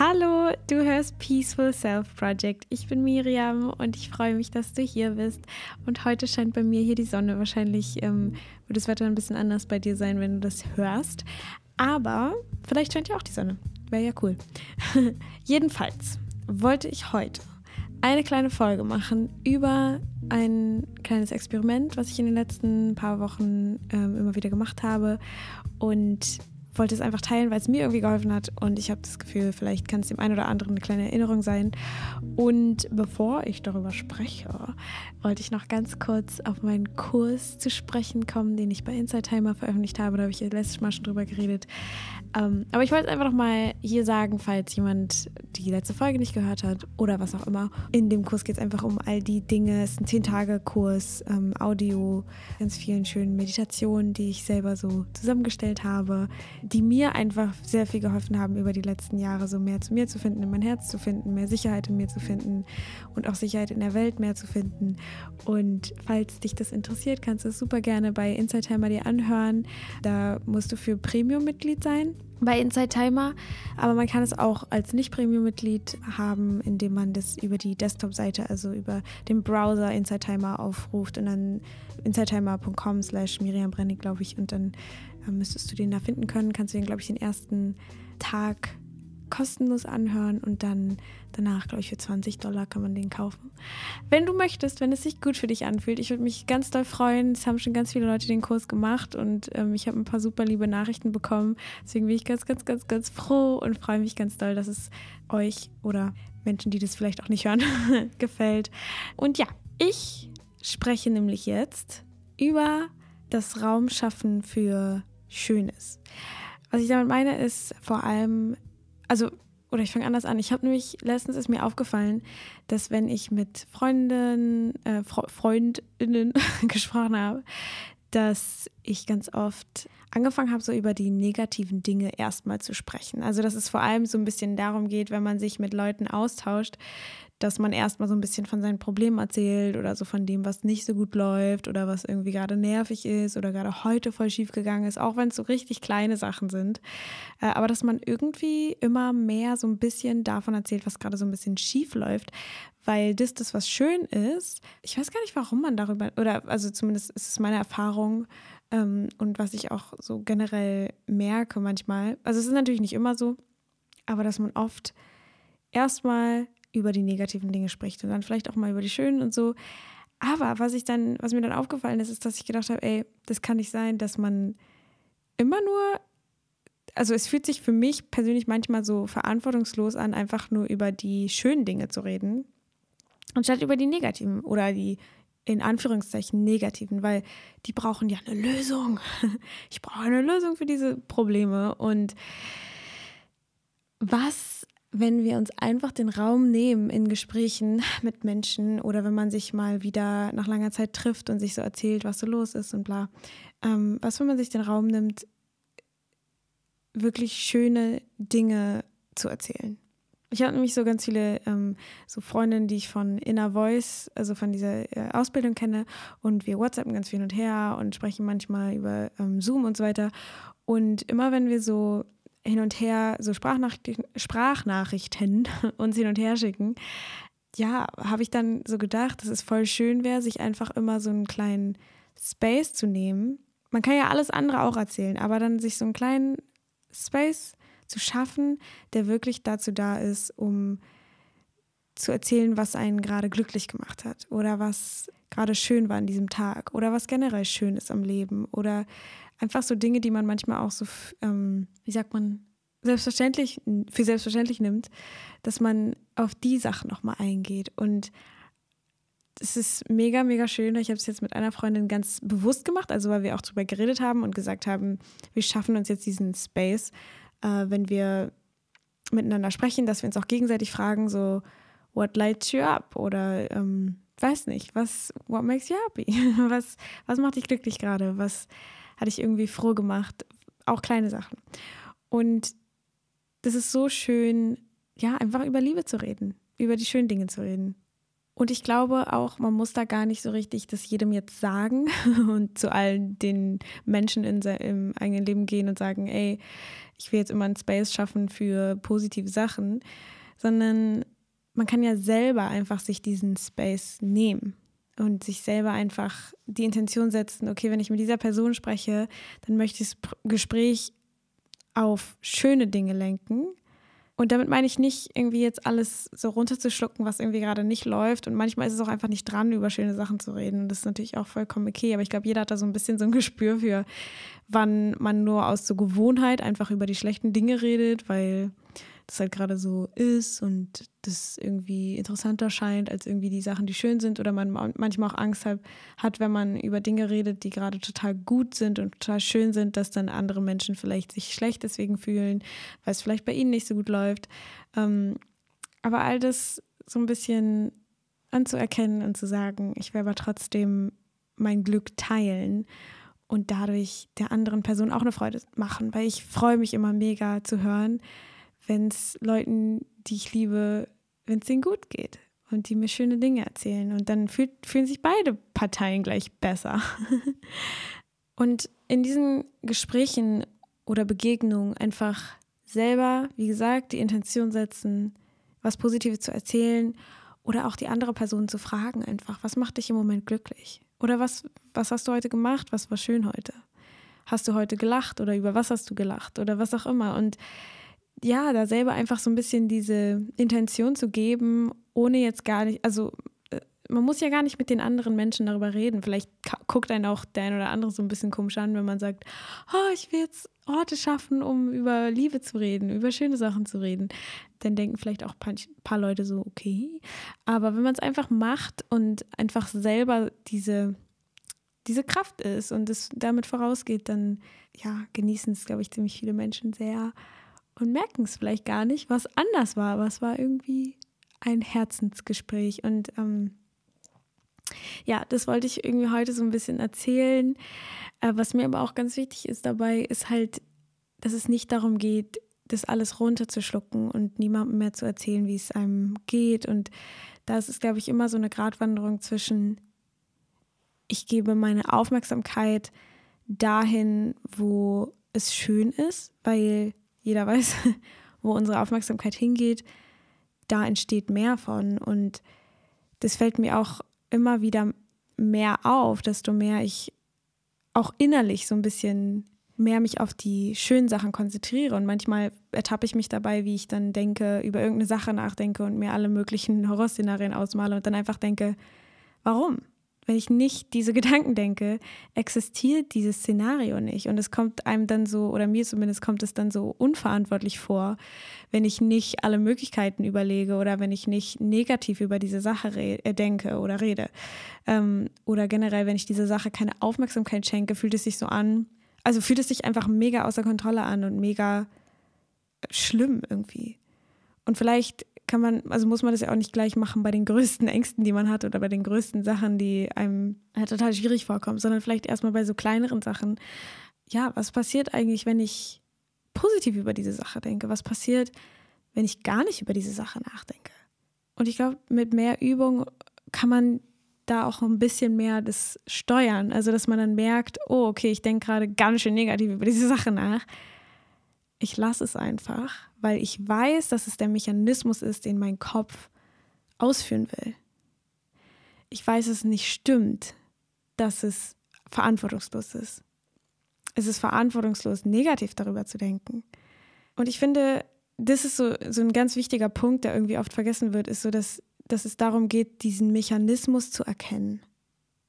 Hallo, du hörst Peaceful Self Project. Ich bin Miriam und ich freue mich, dass du hier bist. Und heute scheint bei mir hier die Sonne. Wahrscheinlich ähm, wird das Wetter ein bisschen anders bei dir sein, wenn du das hörst. Aber vielleicht scheint ja auch die Sonne. Wäre ja cool. Jedenfalls wollte ich heute eine kleine Folge machen über ein kleines Experiment, was ich in den letzten paar Wochen ähm, immer wieder gemacht habe. Und wollte es einfach teilen, weil es mir irgendwie geholfen hat und ich habe das Gefühl, vielleicht kann es dem einen oder anderen eine kleine Erinnerung sein. Und bevor ich darüber spreche, wollte ich noch ganz kurz auf meinen Kurs zu sprechen kommen, den ich bei Inside Timer veröffentlicht habe. Da habe ich letztes Mal schon drüber geredet. Ähm, aber ich wollte einfach noch mal hier sagen, falls jemand die letzte Folge nicht gehört hat oder was auch immer. In dem Kurs geht es einfach um all die Dinge. Es ist ein 10-Tage-Kurs, ähm, Audio, ganz vielen schönen Meditationen, die ich selber so zusammengestellt habe, die mir einfach sehr viel geholfen haben über die letzten Jahre, so mehr zu mir zu finden, in mein Herz zu finden, mehr Sicherheit in mir zu finden und auch Sicherheit in der Welt mehr zu finden. Und falls dich das interessiert, kannst du es super gerne bei Inside Timer dir anhören. Da musst du für Premium-Mitglied sein bei Inside Timer, aber man kann es auch als Nicht-Premium-Mitglied haben, indem man das über die Desktop-Seite, also über den Browser Inside Timer aufruft und dann insidetimer.com slash Miriam Brennig, glaube ich, und dann äh, müsstest du den da finden können, kannst du den, glaube ich, den ersten Tag kostenlos anhören und dann danach, glaube ich, für 20 Dollar kann man den kaufen. Wenn du möchtest, wenn es sich gut für dich anfühlt, ich würde mich ganz doll freuen. Es haben schon ganz viele Leute den Kurs gemacht und ähm, ich habe ein paar super liebe Nachrichten bekommen. Deswegen bin ich ganz, ganz, ganz, ganz froh und freue mich ganz doll, dass es euch oder Menschen, die das vielleicht auch nicht hören, gefällt. Und ja, ich spreche nämlich jetzt über das Raumschaffen für Schönes. Was ich damit meine, ist vor allem also, oder ich fange anders an. Ich habe nämlich, letztens ist mir aufgefallen, dass wenn ich mit Freundinnen, äh, Freundinnen gesprochen habe, dass ich ganz oft angefangen habe, so über die negativen Dinge erstmal zu sprechen. Also, dass es vor allem so ein bisschen darum geht, wenn man sich mit Leuten austauscht, dass man erstmal so ein bisschen von seinen Problemen erzählt oder so von dem, was nicht so gut läuft oder was irgendwie gerade nervig ist oder gerade heute voll schief gegangen ist, auch wenn es so richtig kleine Sachen sind. Äh, aber dass man irgendwie immer mehr so ein bisschen davon erzählt, was gerade so ein bisschen schief läuft, weil das das, was schön ist. Ich weiß gar nicht, warum man darüber, oder also zumindest ist es meine Erfahrung, ähm, und was ich auch so generell merke manchmal, also es ist natürlich nicht immer so, aber dass man oft erstmal über die negativen Dinge spricht und dann vielleicht auch mal über die schönen und so. Aber was ich dann, was mir dann aufgefallen ist, ist, dass ich gedacht habe, ey, das kann nicht sein, dass man immer nur, also es fühlt sich für mich persönlich manchmal so verantwortungslos an, einfach nur über die schönen Dinge zu reden, anstatt über die negativen oder die in Anführungszeichen negativen, weil die brauchen ja eine Lösung. Ich brauche eine Lösung für diese Probleme und was wenn wir uns einfach den Raum nehmen in Gesprächen mit Menschen oder wenn man sich mal wieder nach langer Zeit trifft und sich so erzählt, was so los ist und bla. Ähm, was, wenn man sich den Raum nimmt, wirklich schöne Dinge zu erzählen. Ich habe nämlich so ganz viele ähm, so Freundinnen, die ich von Inner Voice, also von dieser äh, Ausbildung kenne und wir WhatsAppen ganz viel hin und her und sprechen manchmal über ähm, Zoom und so weiter. Und immer wenn wir so hin und her so Sprachnachrichten, Sprachnachrichten uns hin und her schicken, ja, habe ich dann so gedacht, dass es voll schön wäre, sich einfach immer so einen kleinen Space zu nehmen. Man kann ja alles andere auch erzählen, aber dann sich so einen kleinen Space zu schaffen, der wirklich dazu da ist, um zu erzählen, was einen gerade glücklich gemacht hat oder was gerade schön war an diesem Tag oder was generell schön ist am Leben oder einfach so Dinge, die man manchmal auch so, ähm, wie sagt man, selbstverständlich, für selbstverständlich nimmt, dass man auf die Sachen nochmal eingeht. Und es ist mega, mega schön. Ich habe es jetzt mit einer Freundin ganz bewusst gemacht, also weil wir auch darüber geredet haben und gesagt haben, wir schaffen uns jetzt diesen Space, äh, wenn wir miteinander sprechen, dass wir uns auch gegenseitig fragen, so, what lights you up? Oder ähm, weiß nicht, was, what makes you happy? Was, was macht dich glücklich gerade? Was hat dich irgendwie froh gemacht? Auch kleine Sachen. Und das ist so schön, ja, einfach über Liebe zu reden, über die schönen Dinge zu reden. Und ich glaube auch, man muss da gar nicht so richtig das jedem jetzt sagen und zu allen den Menschen in im eigenen Leben gehen und sagen, ey, ich will jetzt immer einen Space schaffen für positive Sachen, sondern man kann ja selber einfach sich diesen Space nehmen und sich selber einfach die Intention setzen, okay, wenn ich mit dieser Person spreche, dann möchte ich das Gespräch auf schöne Dinge lenken und damit meine ich nicht irgendwie jetzt alles so runterzuschlucken, was irgendwie gerade nicht läuft. Und manchmal ist es auch einfach nicht dran, über schöne Sachen zu reden. Und das ist natürlich auch vollkommen okay. Aber ich glaube, jeder hat da so ein bisschen so ein Gespür für, wann man nur aus so Gewohnheit einfach über die schlechten Dinge redet, weil das halt gerade so ist und das irgendwie interessanter scheint als irgendwie die Sachen, die schön sind oder man manchmal auch Angst hat, wenn man über Dinge redet, die gerade total gut sind und total schön sind, dass dann andere Menschen vielleicht sich schlecht deswegen fühlen, weil es vielleicht bei ihnen nicht so gut läuft. Ähm, aber all das so ein bisschen anzuerkennen und zu sagen, ich will aber trotzdem mein Glück teilen und dadurch der anderen Person auch eine Freude machen, weil ich freue mich immer mega zu hören, wenn es Leuten, die ich liebe, wenn es denen gut geht und die mir schöne Dinge erzählen. Und dann fühlt, fühlen sich beide Parteien gleich besser. und in diesen Gesprächen oder Begegnungen einfach selber, wie gesagt, die Intention setzen, was Positives zu erzählen oder auch die andere Person zu fragen einfach, was macht dich im Moment glücklich? Oder was, was hast du heute gemacht? Was war schön heute? Hast du heute gelacht oder über was hast du gelacht oder was auch immer? Und ja, da selber einfach so ein bisschen diese Intention zu geben, ohne jetzt gar nicht, also äh, man muss ja gar nicht mit den anderen Menschen darüber reden. Vielleicht guckt einen auch der ein oder andere so ein bisschen komisch an, wenn man sagt, oh, ich will jetzt Orte schaffen, um über Liebe zu reden, über schöne Sachen zu reden. Dann denken vielleicht auch ein paar Leute so, okay. Aber wenn man es einfach macht und einfach selber diese, diese Kraft ist und es damit vorausgeht, dann ja, genießen es, glaube ich, ziemlich viele Menschen sehr und merken es vielleicht gar nicht, was anders war, aber es war irgendwie ein Herzensgespräch. Und ähm, ja, das wollte ich irgendwie heute so ein bisschen erzählen. Äh, was mir aber auch ganz wichtig ist dabei, ist halt, dass es nicht darum geht, das alles runterzuschlucken und niemandem mehr zu erzählen, wie es einem geht. Und da ist es, glaube ich, immer so eine Gratwanderung zwischen, ich gebe meine Aufmerksamkeit dahin, wo es schön ist, weil jeder weiß, wo unsere Aufmerksamkeit hingeht, da entsteht mehr von. Und das fällt mir auch immer wieder mehr auf, desto mehr ich auch innerlich so ein bisschen mehr mich auf die schönen Sachen konzentriere. Und manchmal ertappe ich mich dabei, wie ich dann denke, über irgendeine Sache nachdenke und mir alle möglichen Horrorszenarien ausmale und dann einfach denke, warum? Wenn ich nicht diese Gedanken denke, existiert dieses Szenario nicht. Und es kommt einem dann so, oder mir zumindest kommt es dann so unverantwortlich vor, wenn ich nicht alle Möglichkeiten überlege oder wenn ich nicht negativ über diese Sache äh, denke oder rede. Ähm, oder generell, wenn ich dieser Sache keine Aufmerksamkeit schenke, fühlt es sich so an, also fühlt es sich einfach mega außer Kontrolle an und mega schlimm irgendwie. Und vielleicht kann man, also muss man das ja auch nicht gleich machen bei den größten Ängsten, die man hat oder bei den größten Sachen, die einem ja, total schwierig vorkommen, sondern vielleicht erstmal bei so kleineren Sachen. Ja, was passiert eigentlich, wenn ich positiv über diese Sache denke? Was passiert, wenn ich gar nicht über diese Sache nachdenke? Und ich glaube, mit mehr Übung kann man da auch ein bisschen mehr das steuern. Also, dass man dann merkt, oh, okay, ich denke gerade ganz schön negativ über diese Sache nach ich lasse es einfach, weil ich weiß, dass es der Mechanismus ist, den mein Kopf ausführen will. Ich weiß, dass es nicht stimmt, dass es verantwortungslos ist. Es ist verantwortungslos, negativ darüber zu denken. Und ich finde, das ist so, so ein ganz wichtiger Punkt, der irgendwie oft vergessen wird, ist so, dass, dass es darum geht, diesen Mechanismus zu erkennen.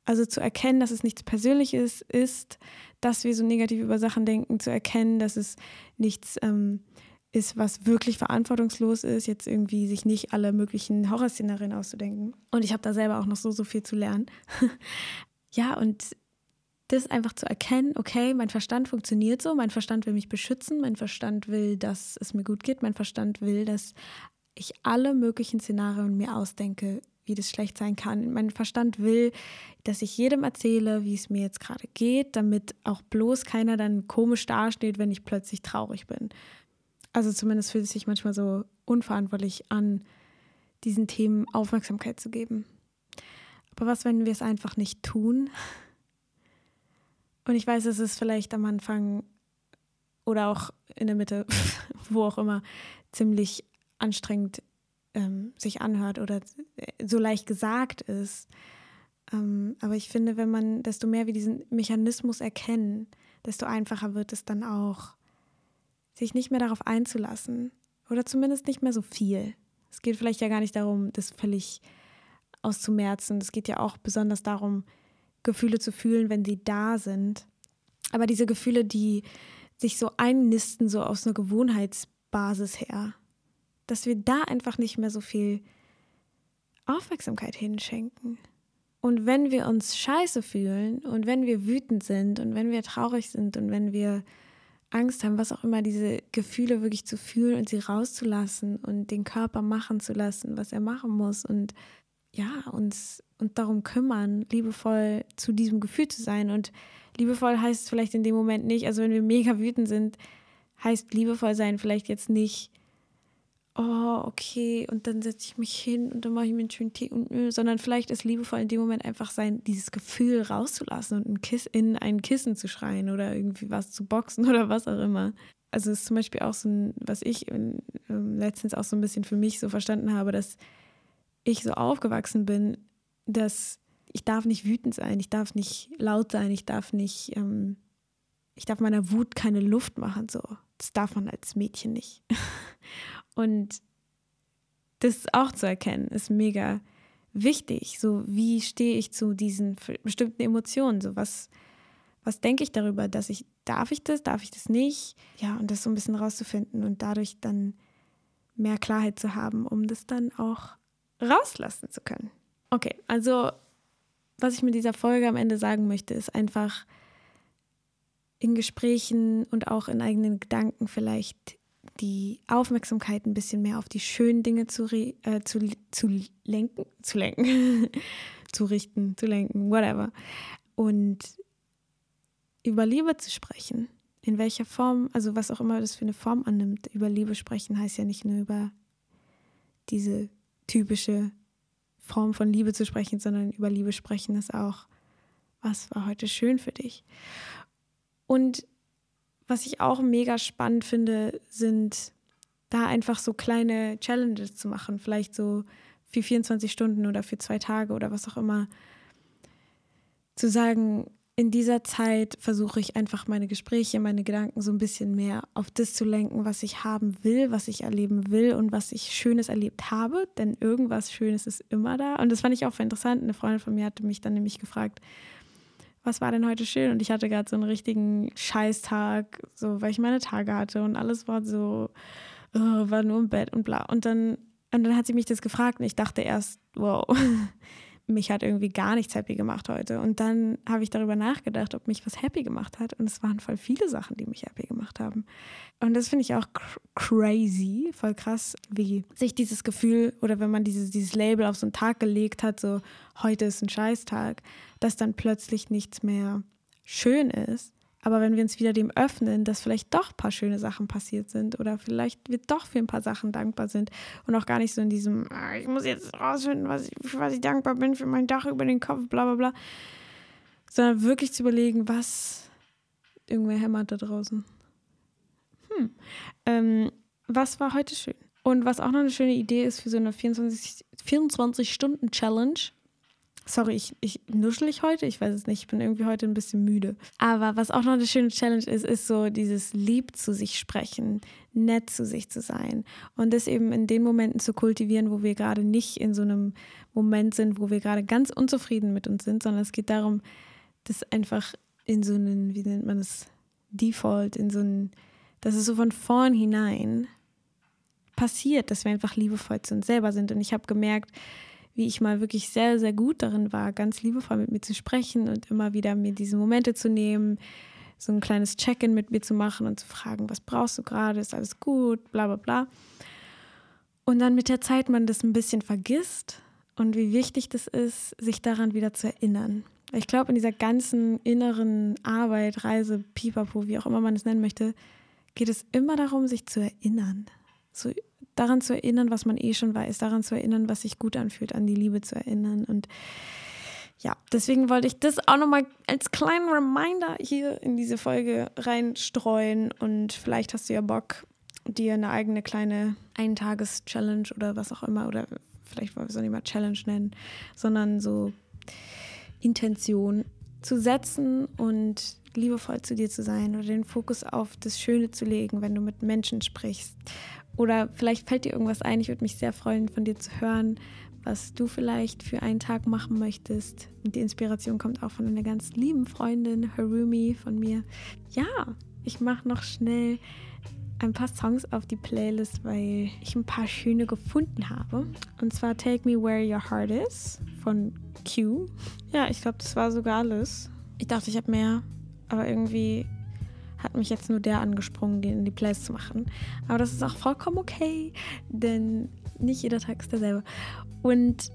Also zu erkennen, dass es nichts Persönliches ist, dass wir so negativ über Sachen denken, zu erkennen, dass es nichts ähm, ist, was wirklich verantwortungslos ist, jetzt irgendwie sich nicht alle möglichen Horrorszenarien auszudenken. Und ich habe da selber auch noch so, so viel zu lernen. ja, und das einfach zu erkennen, okay, mein Verstand funktioniert so, mein Verstand will mich beschützen, mein Verstand will, dass es mir gut geht, mein Verstand will, dass ich alle möglichen Szenarien mir ausdenke, wie das schlecht sein kann. Mein Verstand will, dass ich jedem erzähle, wie es mir jetzt gerade geht, damit auch bloß keiner dann komisch dasteht, wenn ich plötzlich traurig bin. Also zumindest fühlt es sich manchmal so unverantwortlich an, diesen Themen Aufmerksamkeit zu geben. Aber was, wenn wir es einfach nicht tun? Und ich weiß, es ist vielleicht am Anfang oder auch in der Mitte, wo auch immer, ziemlich anstrengend ähm, sich anhört oder so leicht gesagt ist. Ähm, aber ich finde, wenn man, desto mehr wir diesen Mechanismus erkennen, desto einfacher wird es dann auch, sich nicht mehr darauf einzulassen oder zumindest nicht mehr so viel. Es geht vielleicht ja gar nicht darum, das völlig auszumerzen. Es geht ja auch besonders darum, Gefühle zu fühlen, wenn sie da sind. Aber diese Gefühle, die sich so einnisten, so aus einer Gewohnheitsbasis her, dass wir da einfach nicht mehr so viel Aufmerksamkeit hinschenken. Und wenn wir uns scheiße fühlen und wenn wir wütend sind und wenn wir traurig sind und wenn wir Angst haben, was auch immer, diese Gefühle wirklich zu fühlen und sie rauszulassen und den Körper machen zu lassen, was er machen muss und ja, uns und darum kümmern, liebevoll zu diesem Gefühl zu sein. Und liebevoll heißt vielleicht in dem Moment nicht, also wenn wir mega wütend sind, heißt liebevoll sein vielleicht jetzt nicht, oh, okay, und dann setze ich mich hin und dann mache ich mir einen schönen Tee und sondern vielleicht ist liebevoll in dem Moment einfach sein, dieses Gefühl rauszulassen und ein Kiss, in ein Kissen zu schreien oder irgendwie was zu boxen oder was auch immer. Also ist zum Beispiel auch so ein, was ich äh, letztens auch so ein bisschen für mich so verstanden habe, dass ich so aufgewachsen bin, dass ich darf nicht wütend sein, ich darf nicht laut sein, ich darf nicht, ähm, ich darf meiner Wut keine Luft machen, so. Das darf man als Mädchen nicht. Und das auch zu erkennen, ist mega wichtig. So, wie stehe ich zu diesen bestimmten Emotionen? So, was, was denke ich darüber, dass ich, darf ich das, darf ich das nicht? Ja, und das so ein bisschen rauszufinden und dadurch dann mehr Klarheit zu haben, um das dann auch rauslassen zu können. Okay, also was ich mit dieser Folge am Ende sagen möchte, ist einfach in Gesprächen und auch in eigenen Gedanken vielleicht die Aufmerksamkeit ein bisschen mehr auf die schönen Dinge zu, äh, zu, zu lenken, zu lenken, zu richten, zu lenken, whatever. Und über Liebe zu sprechen. In welcher Form, also was auch immer das für eine Form annimmt. Über Liebe sprechen heißt ja nicht nur über diese typische Form von Liebe zu sprechen, sondern über Liebe sprechen ist auch, was war heute schön für dich. Und was ich auch mega spannend finde, sind da einfach so kleine Challenges zu machen, vielleicht so für 24 Stunden oder für zwei Tage oder was auch immer. Zu sagen, in dieser Zeit versuche ich einfach meine Gespräche, meine Gedanken so ein bisschen mehr auf das zu lenken, was ich haben will, was ich erleben will und was ich Schönes erlebt habe. Denn irgendwas Schönes ist immer da. Und das fand ich auch interessant. Eine Freundin von mir hatte mich dann nämlich gefragt, was war denn heute schön? Und ich hatte gerade so einen richtigen Scheißtag, so weil ich meine Tage hatte und alles war so, oh, war nur im Bett und bla. Und dann, und dann hat sie mich das gefragt und ich dachte erst, wow, mich hat irgendwie gar nichts happy gemacht heute. Und dann habe ich darüber nachgedacht, ob mich was happy gemacht hat. Und es waren voll viele Sachen, die mich happy gemacht haben. Und das finde ich auch cr crazy, voll krass, wie sich dieses Gefühl oder wenn man dieses, dieses Label auf so einen Tag gelegt hat, so heute ist ein Scheißtag, dass dann plötzlich nichts mehr schön ist aber wenn wir uns wieder dem öffnen, dass vielleicht doch ein paar schöne Sachen passiert sind oder vielleicht wir doch für ein paar Sachen dankbar sind und auch gar nicht so in diesem, ah, ich muss jetzt rausfinden, was ich, für was ich dankbar bin, für mein Dach über den Kopf, bla bla bla, sondern wirklich zu überlegen, was irgendwer hämmert da draußen. Hm. Ähm, was war heute schön? Und was auch noch eine schöne Idee ist für so eine 24-Stunden-Challenge, Sorry, ich, ich nuschel ich heute? Ich weiß es nicht. Ich bin irgendwie heute ein bisschen müde. Aber was auch noch eine schöne Challenge ist, ist so dieses Lieb zu sich sprechen, nett zu sich zu sein. Und das eben in den Momenten zu kultivieren, wo wir gerade nicht in so einem Moment sind, wo wir gerade ganz unzufrieden mit uns sind, sondern es geht darum, das einfach in so einen, wie nennt man das, Default, in so einen, dass es so von vornherein passiert, dass wir einfach liebevoll zu uns selber sind. Und ich habe gemerkt, wie ich mal wirklich sehr, sehr gut darin war, ganz liebevoll mit mir zu sprechen und immer wieder mir diese Momente zu nehmen, so ein kleines Check-in mit mir zu machen und zu fragen, was brauchst du gerade, ist alles gut, bla bla bla. Und dann mit der Zeit man das ein bisschen vergisst und wie wichtig das ist, sich daran wieder zu erinnern. Ich glaube, in dieser ganzen inneren Arbeit, Reise, Pipapo, wie auch immer man es nennen möchte, geht es immer darum, sich zu erinnern. So daran zu erinnern, was man eh schon weiß, daran zu erinnern, was sich gut anfühlt, an die Liebe zu erinnern. Und ja, deswegen wollte ich das auch nochmal als kleinen Reminder hier in diese Folge reinstreuen und vielleicht hast du ja Bock, dir eine eigene kleine Eintages-Challenge oder was auch immer oder vielleicht wollen wir es auch nicht mal Challenge nennen, sondern so Intention zu setzen und liebevoll zu dir zu sein oder den Fokus auf das Schöne zu legen, wenn du mit Menschen sprichst. Oder vielleicht fällt dir irgendwas ein. Ich würde mich sehr freuen, von dir zu hören, was du vielleicht für einen Tag machen möchtest. Und die Inspiration kommt auch von einer ganz lieben Freundin, Harumi, von mir. Ja, ich mache noch schnell ein paar Songs auf die Playlist, weil ich ein paar schöne gefunden habe. Und zwar Take Me Where Your Heart Is von Q. Ja, ich glaube, das war sogar alles. Ich dachte, ich habe mehr, aber irgendwie hat mich jetzt nur der angesprungen, den in die Playlist zu machen. Aber das ist auch vollkommen okay, denn nicht jeder Tag ist derselbe. Und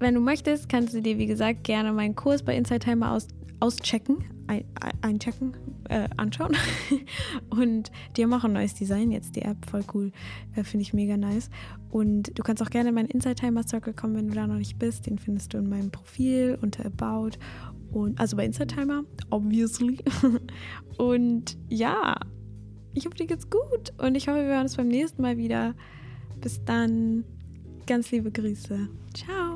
wenn du möchtest, kannst du dir, wie gesagt, gerne meinen Kurs bei Inside Timer aus, auschecken, ein, einchecken, äh, anschauen. und auch ein neues Design jetzt, die App, voll cool. Äh, Finde ich mega nice. Und du kannst auch gerne in meinen Inside Timer Circle kommen, wenn du da noch nicht bist. Den findest du in meinem Profil unter About. Und, also bei Inside Timer, obviously. und ja, ich hoffe, dir geht's gut. Und ich hoffe, wir hören uns beim nächsten Mal wieder. Bis dann. Ganz liebe Grüße. Ciao.